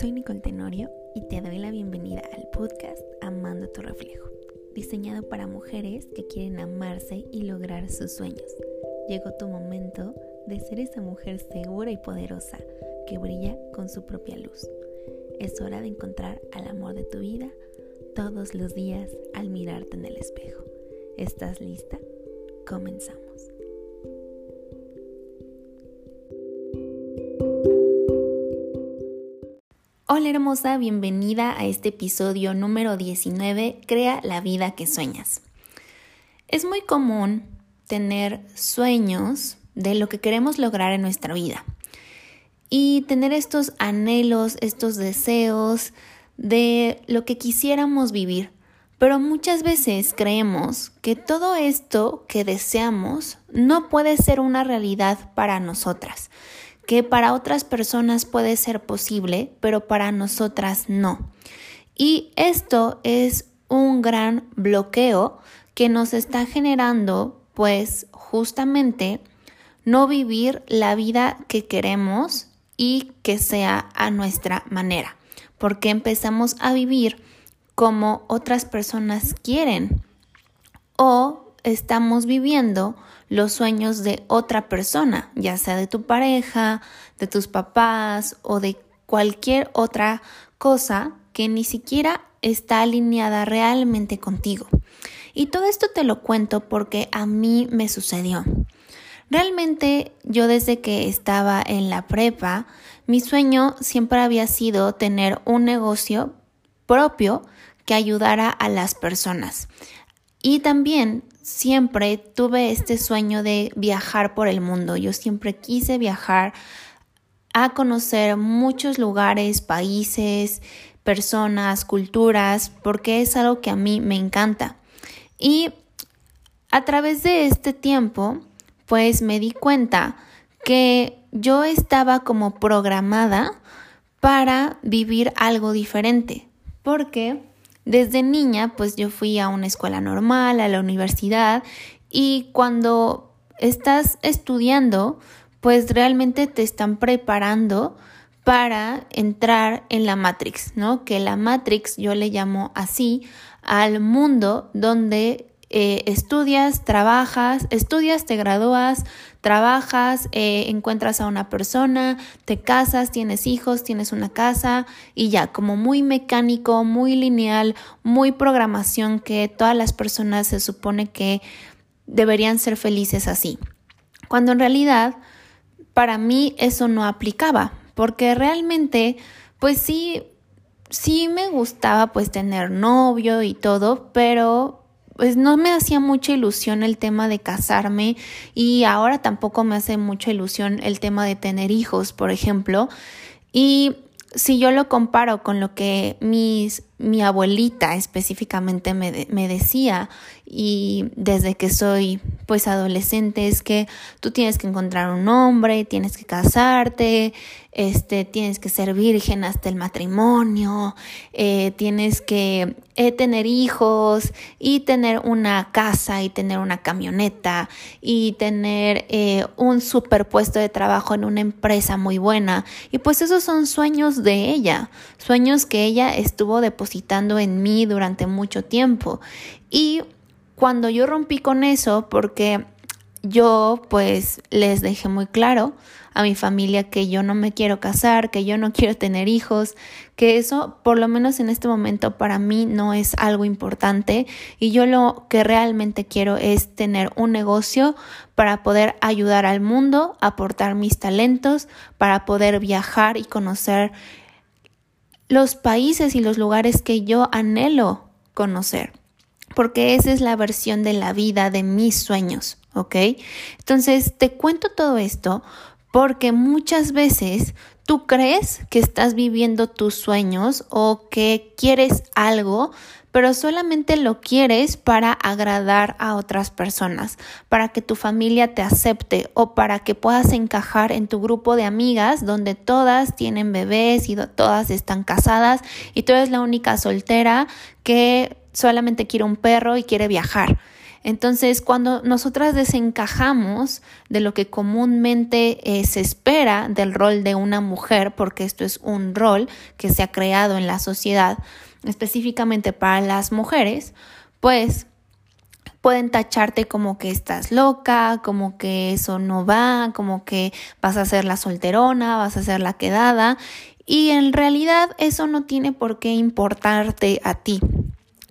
Soy Nicole Tenorio y te doy la bienvenida al podcast Amando tu reflejo, diseñado para mujeres que quieren amarse y lograr sus sueños. Llegó tu momento de ser esa mujer segura y poderosa que brilla con su propia luz. Es hora de encontrar al amor de tu vida todos los días al mirarte en el espejo. ¿Estás lista? Comenzamos. Bienvenida a este episodio número 19, Crea la vida que sueñas. Es muy común tener sueños de lo que queremos lograr en nuestra vida y tener estos anhelos, estos deseos de lo que quisiéramos vivir. Pero muchas veces creemos que todo esto que deseamos no puede ser una realidad para nosotras que para otras personas puede ser posible, pero para nosotras no. Y esto es un gran bloqueo que nos está generando, pues justamente, no vivir la vida que queremos y que sea a nuestra manera, porque empezamos a vivir como otras personas quieren o estamos viviendo los sueños de otra persona, ya sea de tu pareja, de tus papás o de cualquier otra cosa que ni siquiera está alineada realmente contigo. Y todo esto te lo cuento porque a mí me sucedió. Realmente yo desde que estaba en la prepa, mi sueño siempre había sido tener un negocio propio que ayudara a las personas. Y también siempre tuve este sueño de viajar por el mundo. Yo siempre quise viajar a conocer muchos lugares, países, personas, culturas, porque es algo que a mí me encanta. Y a través de este tiempo, pues me di cuenta que yo estaba como programada para vivir algo diferente, porque desde niña, pues yo fui a una escuela normal, a la universidad, y cuando estás estudiando, pues realmente te están preparando para entrar en la Matrix, ¿no? Que la Matrix yo le llamo así al mundo donde eh, estudias, trabajas, estudias, te gradúas, trabajas, eh, encuentras a una persona, te casas, tienes hijos, tienes una casa y ya, como muy mecánico, muy lineal, muy programación que todas las personas se supone que deberían ser felices así. Cuando en realidad para mí eso no aplicaba, porque realmente, pues sí, sí me gustaba pues tener novio y todo, pero pues no me hacía mucha ilusión el tema de casarme y ahora tampoco me hace mucha ilusión el tema de tener hijos, por ejemplo. Y si yo lo comparo con lo que mis, mi abuelita específicamente me, me, decía y desde que soy pues adolescente es que tú tienes que encontrar un hombre, tienes que casarte, este, tienes que ser virgen hasta el matrimonio, eh, tienes que eh, tener hijos y tener una casa y tener una camioneta y tener eh, un superpuesto de trabajo en una empresa muy buena. Y pues esos son sueños de ella, sueños que ella estuvo depositando en mí durante mucho tiempo. Y cuando yo rompí con eso, porque yo pues les dejé muy claro a mi familia que yo no me quiero casar, que yo no quiero tener hijos, que eso por lo menos en este momento para mí no es algo importante y yo lo que realmente quiero es tener un negocio para poder ayudar al mundo, aportar mis talentos, para poder viajar y conocer los países y los lugares que yo anhelo conocer porque esa es la versión de la vida de mis sueños, ¿ok? Entonces, te cuento todo esto porque muchas veces tú crees que estás viviendo tus sueños o que quieres algo, pero solamente lo quieres para agradar a otras personas, para que tu familia te acepte o para que puedas encajar en tu grupo de amigas donde todas tienen bebés y todas están casadas y tú eres la única soltera que solamente quiere un perro y quiere viajar. Entonces, cuando nosotras desencajamos de lo que comúnmente eh, se espera del rol de una mujer, porque esto es un rol que se ha creado en la sociedad específicamente para las mujeres, pues pueden tacharte como que estás loca, como que eso no va, como que vas a ser la solterona, vas a ser la quedada y en realidad eso no tiene por qué importarte a ti.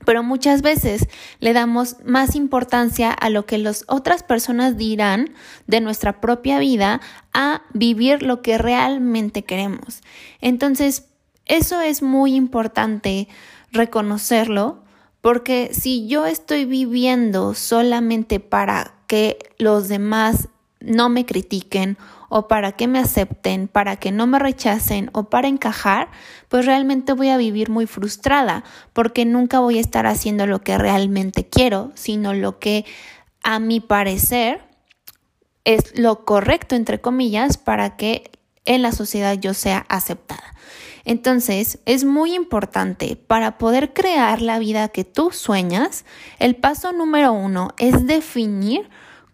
Pero muchas veces le damos más importancia a lo que las otras personas dirán de nuestra propia vida a vivir lo que realmente queremos. Entonces, eso es muy importante reconocerlo porque si yo estoy viviendo solamente para que los demás no me critiquen o para que me acepten, para que no me rechacen o para encajar, pues realmente voy a vivir muy frustrada porque nunca voy a estar haciendo lo que realmente quiero, sino lo que a mi parecer es lo correcto, entre comillas, para que en la sociedad yo sea aceptada. Entonces, es muy importante para poder crear la vida que tú sueñas, el paso número uno es definir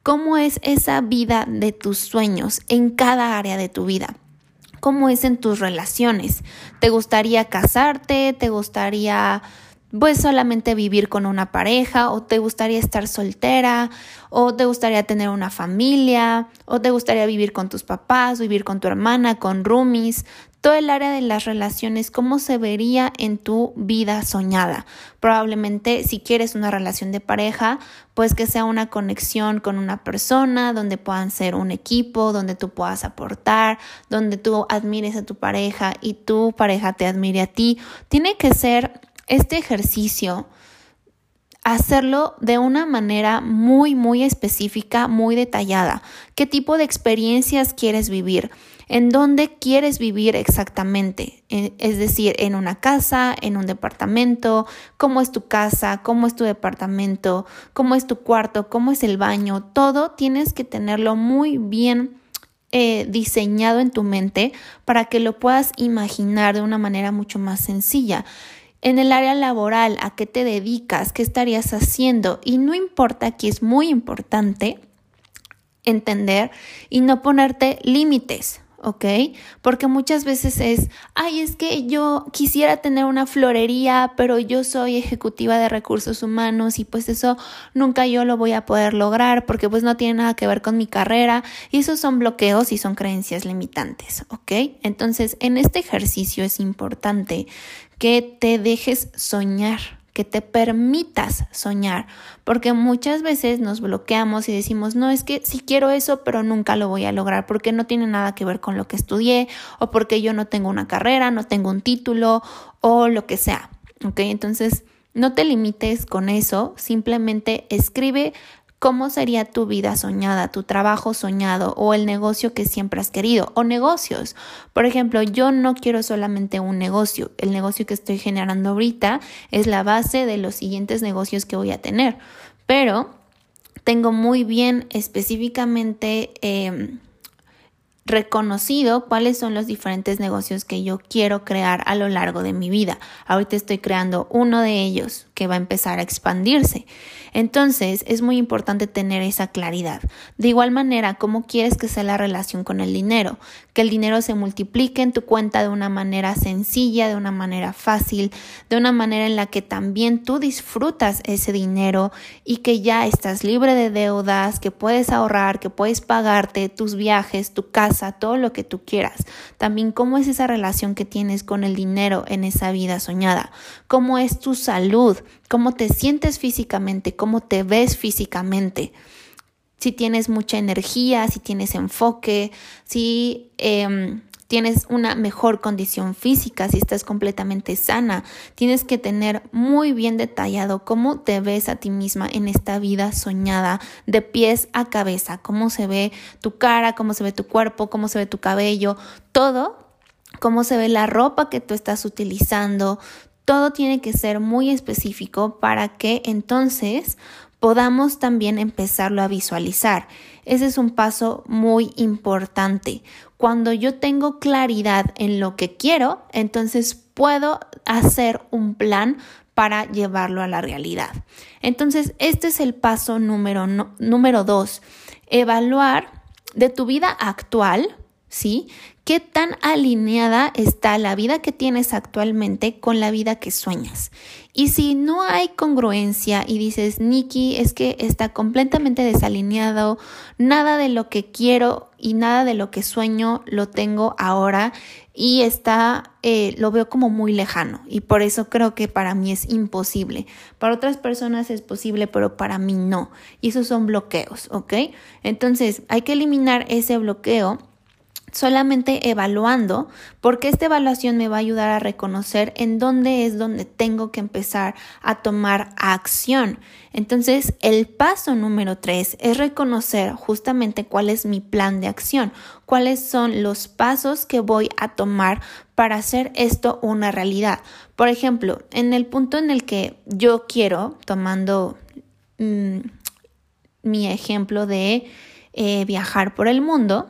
cómo es esa vida de tus sueños en cada área de tu vida. ¿Cómo es en tus relaciones? ¿Te gustaría casarte? ¿Te gustaría pues solamente vivir con una pareja o te gustaría estar soltera o te gustaría tener una familia o te gustaría vivir con tus papás, vivir con tu hermana, con roomies, todo el área de las relaciones, cómo se vería en tu vida soñada. Probablemente si quieres una relación de pareja, pues que sea una conexión con una persona, donde puedan ser un equipo, donde tú puedas aportar, donde tú admires a tu pareja y tu pareja te admire a ti. Tiene que ser este ejercicio hacerlo de una manera muy, muy específica, muy detallada. ¿Qué tipo de experiencias quieres vivir? ¿En dónde quieres vivir exactamente? Eh, es decir, en una casa, en un departamento, cómo es tu casa, cómo es tu departamento, cómo es tu cuarto, cómo es el baño. Todo tienes que tenerlo muy bien eh, diseñado en tu mente para que lo puedas imaginar de una manera mucho más sencilla. En el área laboral, ¿a qué te dedicas? ¿Qué estarías haciendo? Y no importa, aquí es muy importante entender y no ponerte límites. ¿Ok? Porque muchas veces es, ay, es que yo quisiera tener una florería, pero yo soy ejecutiva de recursos humanos y pues eso nunca yo lo voy a poder lograr porque pues no tiene nada que ver con mi carrera y esos son bloqueos y son creencias limitantes, ¿ok? Entonces, en este ejercicio es importante que te dejes soñar que te permitas soñar, porque muchas veces nos bloqueamos y decimos, no, es que sí quiero eso, pero nunca lo voy a lograr, porque no tiene nada que ver con lo que estudié, o porque yo no tengo una carrera, no tengo un título, o lo que sea. ¿Ok? Entonces, no te limites con eso, simplemente escribe ¿Cómo sería tu vida soñada, tu trabajo soñado o el negocio que siempre has querido? O negocios. Por ejemplo, yo no quiero solamente un negocio. El negocio que estoy generando ahorita es la base de los siguientes negocios que voy a tener. Pero tengo muy bien específicamente... Em, reconocido cuáles son los diferentes negocios que yo quiero crear a lo largo de mi vida. Ahorita estoy creando uno de ellos que va a empezar a expandirse. Entonces es muy importante tener esa claridad. De igual manera, ¿cómo quieres que sea la relación con el dinero? Que el dinero se multiplique en tu cuenta de una manera sencilla, de una manera fácil, de una manera en la que también tú disfrutas ese dinero y que ya estás libre de deudas, que puedes ahorrar, que puedes pagarte tus viajes, tu casa, todo lo que tú quieras. También cómo es esa relación que tienes con el dinero en esa vida soñada. Cómo es tu salud, cómo te sientes físicamente, cómo te ves físicamente. Si tienes mucha energía, si tienes enfoque, si em, tienes una mejor condición física, si estás completamente sana, tienes que tener muy bien detallado cómo te ves a ti misma en esta vida soñada, de pies a cabeza, cómo se ve tu cara, cómo se ve tu cuerpo, cómo se ve tu cabello, todo cómo se ve la ropa que tú estás utilizando, todo tiene que ser muy específico para que entonces podamos también empezarlo a visualizar. Ese es un paso muy importante. Cuando yo tengo claridad en lo que quiero, entonces puedo hacer un plan para llevarlo a la realidad. Entonces, este es el paso número, número dos, evaluar de tu vida actual, ¿sí? ¿Qué tan alineada está la vida que tienes actualmente con la vida que sueñas? Y si no hay congruencia y dices, Nikki, es que está completamente desalineado, nada de lo que quiero y nada de lo que sueño lo tengo ahora y está, eh, lo veo como muy lejano y por eso creo que para mí es imposible. Para otras personas es posible, pero para mí no. Y esos son bloqueos, ¿ok? Entonces hay que eliminar ese bloqueo solamente evaluando, porque esta evaluación me va a ayudar a reconocer en dónde es donde tengo que empezar a tomar acción. Entonces, el paso número tres es reconocer justamente cuál es mi plan de acción, cuáles son los pasos que voy a tomar para hacer esto una realidad. Por ejemplo, en el punto en el que yo quiero, tomando mm, mi ejemplo de eh, viajar por el mundo,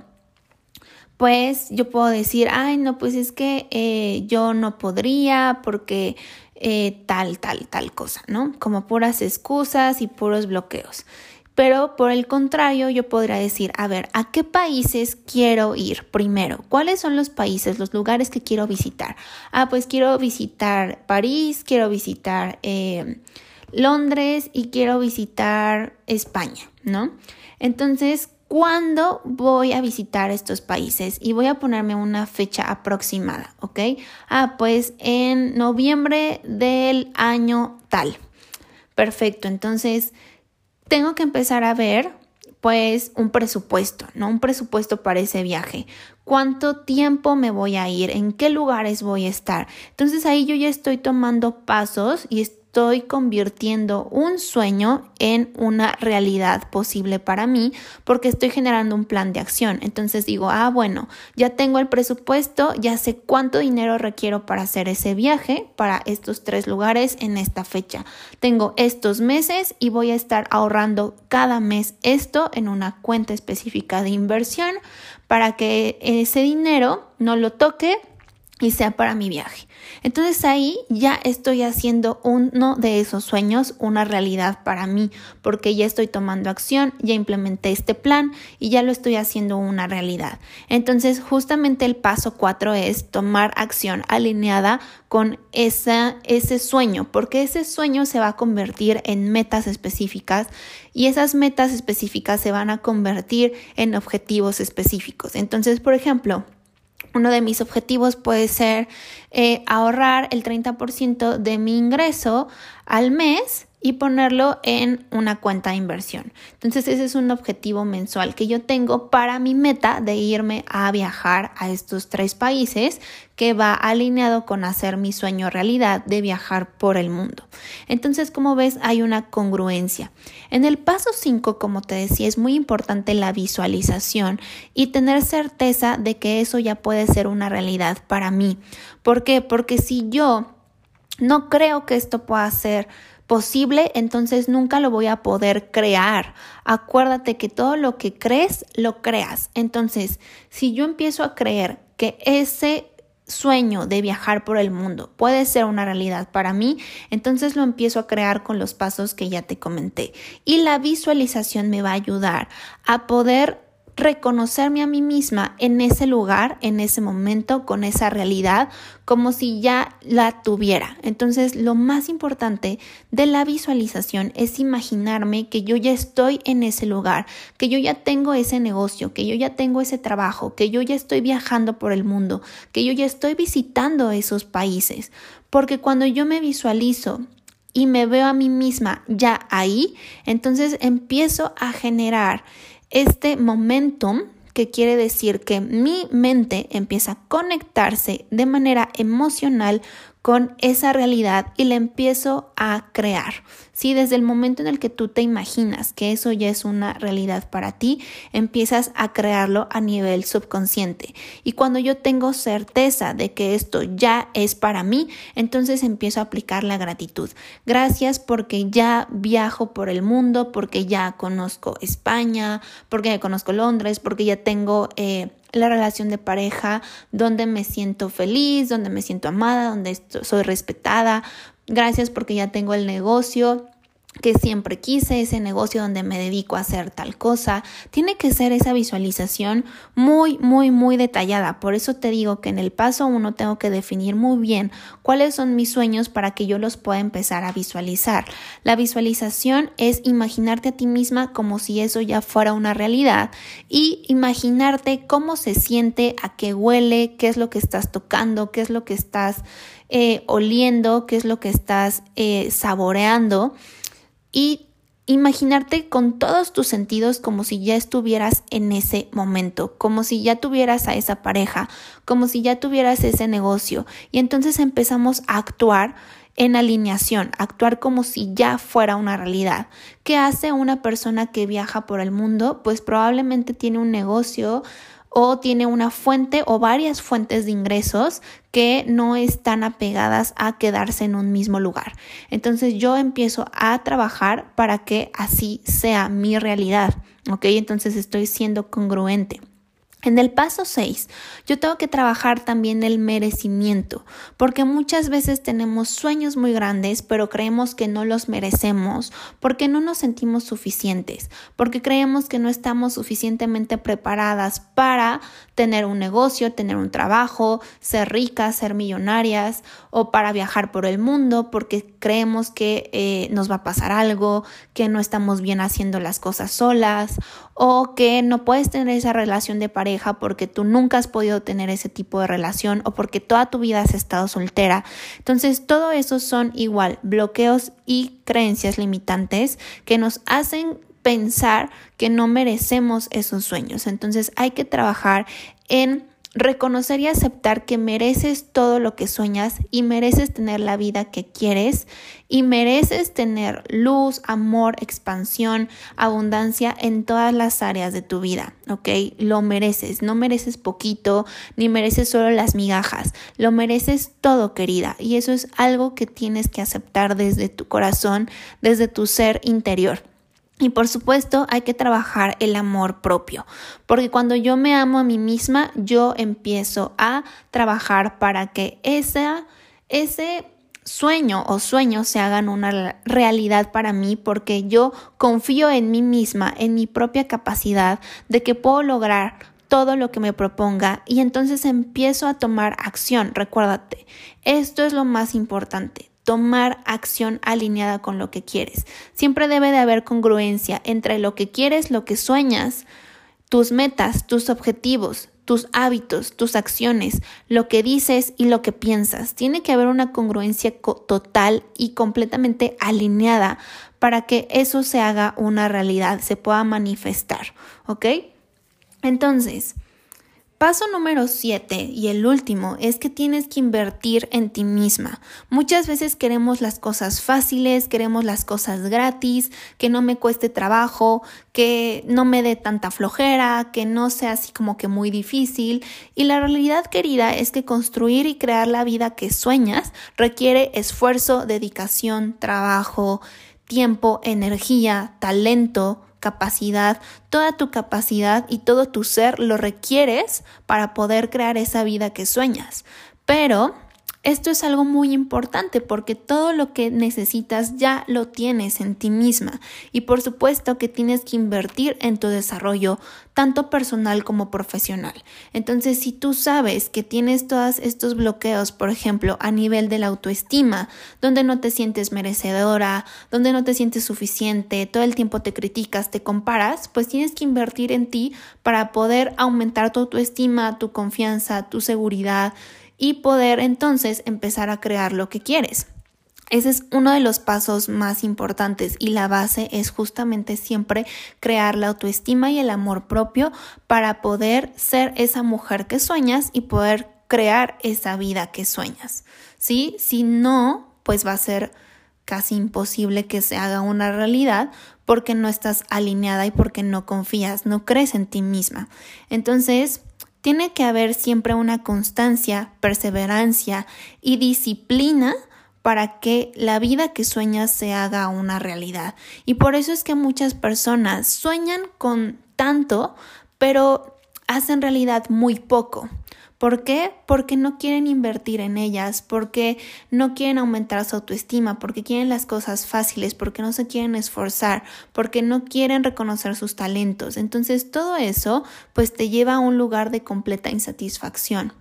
pues yo puedo decir, ay, no, pues es que eh, yo no podría porque eh, tal, tal, tal cosa, ¿no? Como puras excusas y puros bloqueos. Pero por el contrario, yo podría decir, a ver, ¿a qué países quiero ir primero? ¿Cuáles son los países, los lugares que quiero visitar? Ah, pues quiero visitar París, quiero visitar eh, Londres y quiero visitar España, ¿no? Entonces, cuándo voy a visitar estos países y voy a ponerme una fecha aproximada, ¿ok? Ah, pues en noviembre del año tal. Perfecto, entonces tengo que empezar a ver pues un presupuesto, ¿no? Un presupuesto para ese viaje. ¿Cuánto tiempo me voy a ir? ¿En qué lugares voy a estar? Entonces ahí yo ya estoy tomando pasos y estoy convirtiendo un sueño en una realidad posible para mí porque estoy generando un plan de acción. Entonces digo, ah, bueno, ya tengo el presupuesto, ya sé cuánto dinero requiero para hacer ese viaje, para estos tres lugares en esta fecha. Tengo estos meses y voy a estar ahorrando cada mes esto en una cuenta específica de inversión para que ese dinero no lo toque y sea para mi viaje. Entonces ahí ya estoy haciendo uno de esos sueños una realidad para mí, porque ya estoy tomando acción, ya implementé este plan y ya lo estoy haciendo una realidad. Entonces justamente el paso cuatro es tomar acción alineada con esa, ese sueño, porque ese sueño se va a convertir en metas específicas y esas metas específicas se van a convertir en objetivos específicos. Entonces, por ejemplo, uno de mis objetivos puede ser eh, ahorrar el 30% de mi ingreso al mes y ponerlo en una cuenta de inversión. Entonces ese es un objetivo mensual que yo tengo para mi meta de irme a viajar a estos tres países que va alineado con hacer mi sueño realidad de viajar por el mundo. Entonces, como ves, hay una congruencia. En el paso 5, como te decía, es muy importante la visualización y tener certeza de que eso ya puede ser una realidad para mí. ¿Por qué? Porque si yo no creo que esto pueda ser posible, entonces nunca lo voy a poder crear. Acuérdate que todo lo que crees, lo creas. Entonces, si yo empiezo a creer que ese sueño de viajar por el mundo puede ser una realidad para mí, entonces lo empiezo a crear con los pasos que ya te comenté. Y la visualización me va a ayudar a poder reconocerme a mí misma en ese lugar, en ese momento, con esa realidad, como si ya la tuviera. Entonces, lo más importante de la visualización es imaginarme que yo ya estoy en ese lugar, que yo ya tengo ese negocio, que yo ya tengo ese trabajo, que yo ya estoy viajando por el mundo, que yo ya estoy visitando esos países. Porque cuando yo me visualizo y me veo a mí misma ya ahí, entonces empiezo a generar este momentum que quiere decir que mi mente empieza a conectarse de manera emocional con esa realidad y la empiezo a crear. Si desde el momento en el que tú te imaginas que eso ya es una realidad para ti, empiezas a crearlo a nivel subconsciente. Y cuando yo tengo certeza de que esto ya es para mí, entonces empiezo a aplicar la gratitud. Gracias porque ya viajo por el mundo, porque ya conozco España, porque ya conozco Londres, porque ya tengo... Eh, la relación de pareja donde me siento feliz, donde me siento amada, donde soy respetada. Gracias porque ya tengo el negocio que siempre quise, ese negocio donde me dedico a hacer tal cosa. Tiene que ser esa visualización muy, muy, muy detallada. Por eso te digo que en el paso uno tengo que definir muy bien cuáles son mis sueños para que yo los pueda empezar a visualizar. La visualización es imaginarte a ti misma como si eso ya fuera una realidad y imaginarte cómo se siente, a qué huele, qué es lo que estás tocando, qué es lo que estás eh, oliendo, qué es lo que estás eh, saboreando y imaginarte con todos tus sentidos como si ya estuvieras en ese momento, como si ya tuvieras a esa pareja, como si ya tuvieras ese negocio. Y entonces empezamos a actuar en alineación, actuar como si ya fuera una realidad. ¿Qué hace una persona que viaja por el mundo? Pues probablemente tiene un negocio o tiene una fuente o varias fuentes de ingresos que no están apegadas a quedarse en un mismo lugar. Entonces yo empiezo a trabajar para que así sea mi realidad, ¿ok? Entonces estoy siendo congruente. En el paso 6, yo tengo que trabajar también el merecimiento, porque muchas veces tenemos sueños muy grandes, pero creemos que no los merecemos, porque no nos sentimos suficientes, porque creemos que no estamos suficientemente preparadas para tener un negocio, tener un trabajo, ser ricas, ser millonarias, o para viajar por el mundo, porque creemos que eh, nos va a pasar algo, que no estamos bien haciendo las cosas solas, o que no puedes tener esa relación de pareja porque tú nunca has podido tener ese tipo de relación o porque toda tu vida has estado soltera. Entonces, todo eso son igual bloqueos y creencias limitantes que nos hacen pensar que no merecemos esos sueños. Entonces, hay que trabajar en reconocer y aceptar que mereces todo lo que sueñas y mereces tener la vida que quieres y mereces tener luz, amor, expansión, abundancia en todas las áreas de tu vida, ¿ok? Lo mereces, no mereces poquito ni mereces solo las migajas, lo mereces todo, querida, y eso es algo que tienes que aceptar desde tu corazón, desde tu ser interior. Y por supuesto hay que trabajar el amor propio, porque cuando yo me amo a mí misma, yo empiezo a trabajar para que ese sueño o sueños se hagan una realidad para mí, porque yo confío en mí misma, en mi propia capacidad de que puedo lograr todo lo que me proponga y entonces empiezo a tomar acción. Recuérdate, esto es lo más importante tomar acción alineada con lo que quieres. Siempre debe de haber congruencia entre lo que quieres, lo que sueñas, tus metas, tus objetivos, tus hábitos, tus acciones, lo que dices y lo que piensas. Tiene que haber una congruencia total y completamente alineada para que eso se haga una realidad, se pueda manifestar, ¿ok? Entonces, Paso número 7 y el último es que tienes que invertir en ti misma. Muchas veces queremos las cosas fáciles, queremos las cosas gratis, que no me cueste trabajo, que no me dé tanta flojera, que no sea así como que muy difícil. Y la realidad querida es que construir y crear la vida que sueñas requiere esfuerzo, dedicación, trabajo, tiempo, energía, talento, capacidad, toda tu capacidad y todo tu ser lo requieres para poder crear esa vida que sueñas. Pero esto es algo muy importante porque todo lo que necesitas ya lo tienes en ti misma y por supuesto que tienes que invertir en tu desarrollo tanto personal como profesional. Entonces, si tú sabes que tienes todos estos bloqueos, por ejemplo, a nivel de la autoestima, donde no te sientes merecedora, donde no te sientes suficiente, todo el tiempo te criticas, te comparas, pues tienes que invertir en ti para poder aumentar tu autoestima, tu confianza, tu seguridad y poder entonces empezar a crear lo que quieres. Ese es uno de los pasos más importantes y la base es justamente siempre crear la autoestima y el amor propio para poder ser esa mujer que sueñas y poder crear esa vida que sueñas. ¿Sí? Si no, pues va a ser casi imposible que se haga una realidad porque no estás alineada y porque no confías, no crees en ti misma. Entonces, tiene que haber siempre una constancia, perseverancia y disciplina para que la vida que sueñas se haga una realidad. Y por eso es que muchas personas sueñan con tanto, pero hacen realidad muy poco. ¿Por qué? Porque no quieren invertir en ellas, porque no quieren aumentar su autoestima, porque quieren las cosas fáciles, porque no se quieren esforzar, porque no quieren reconocer sus talentos. Entonces todo eso pues te lleva a un lugar de completa insatisfacción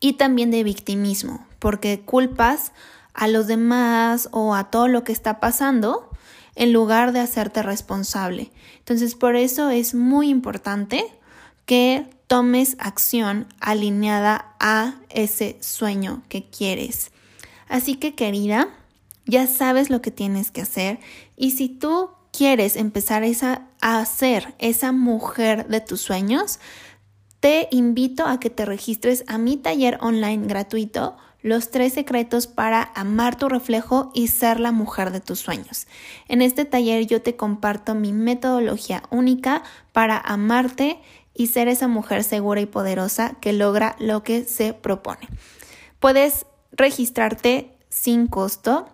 y también de victimismo, porque culpas a los demás o a todo lo que está pasando en lugar de hacerte responsable. Entonces por eso es muy importante que tomes acción alineada a ese sueño que quieres. Así que querida, ya sabes lo que tienes que hacer y si tú quieres empezar a ser esa mujer de tus sueños, te invito a que te registres a mi taller online gratuito los tres secretos para amar tu reflejo y ser la mujer de tus sueños. En este taller yo te comparto mi metodología única para amarte y ser esa mujer segura y poderosa que logra lo que se propone. Puedes registrarte sin costo.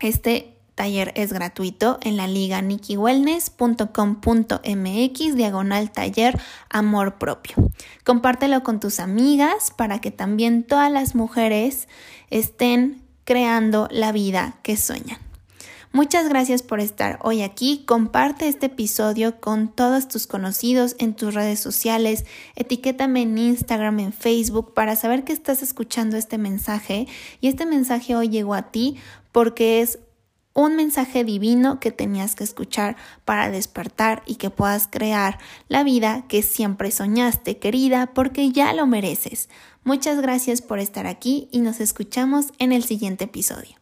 Este taller es gratuito en la liga nikiwellness.com.mx diagonal taller amor propio. Compártelo con tus amigas para que también todas las mujeres estén creando la vida que sueñan. Muchas gracias por estar hoy aquí. Comparte este episodio con todos tus conocidos en tus redes sociales. Etiquétame en Instagram, en Facebook para saber que estás escuchando este mensaje. Y este mensaje hoy llegó a ti porque es un mensaje divino que tenías que escuchar para despertar y que puedas crear la vida que siempre soñaste, querida, porque ya lo mereces. Muchas gracias por estar aquí y nos escuchamos en el siguiente episodio.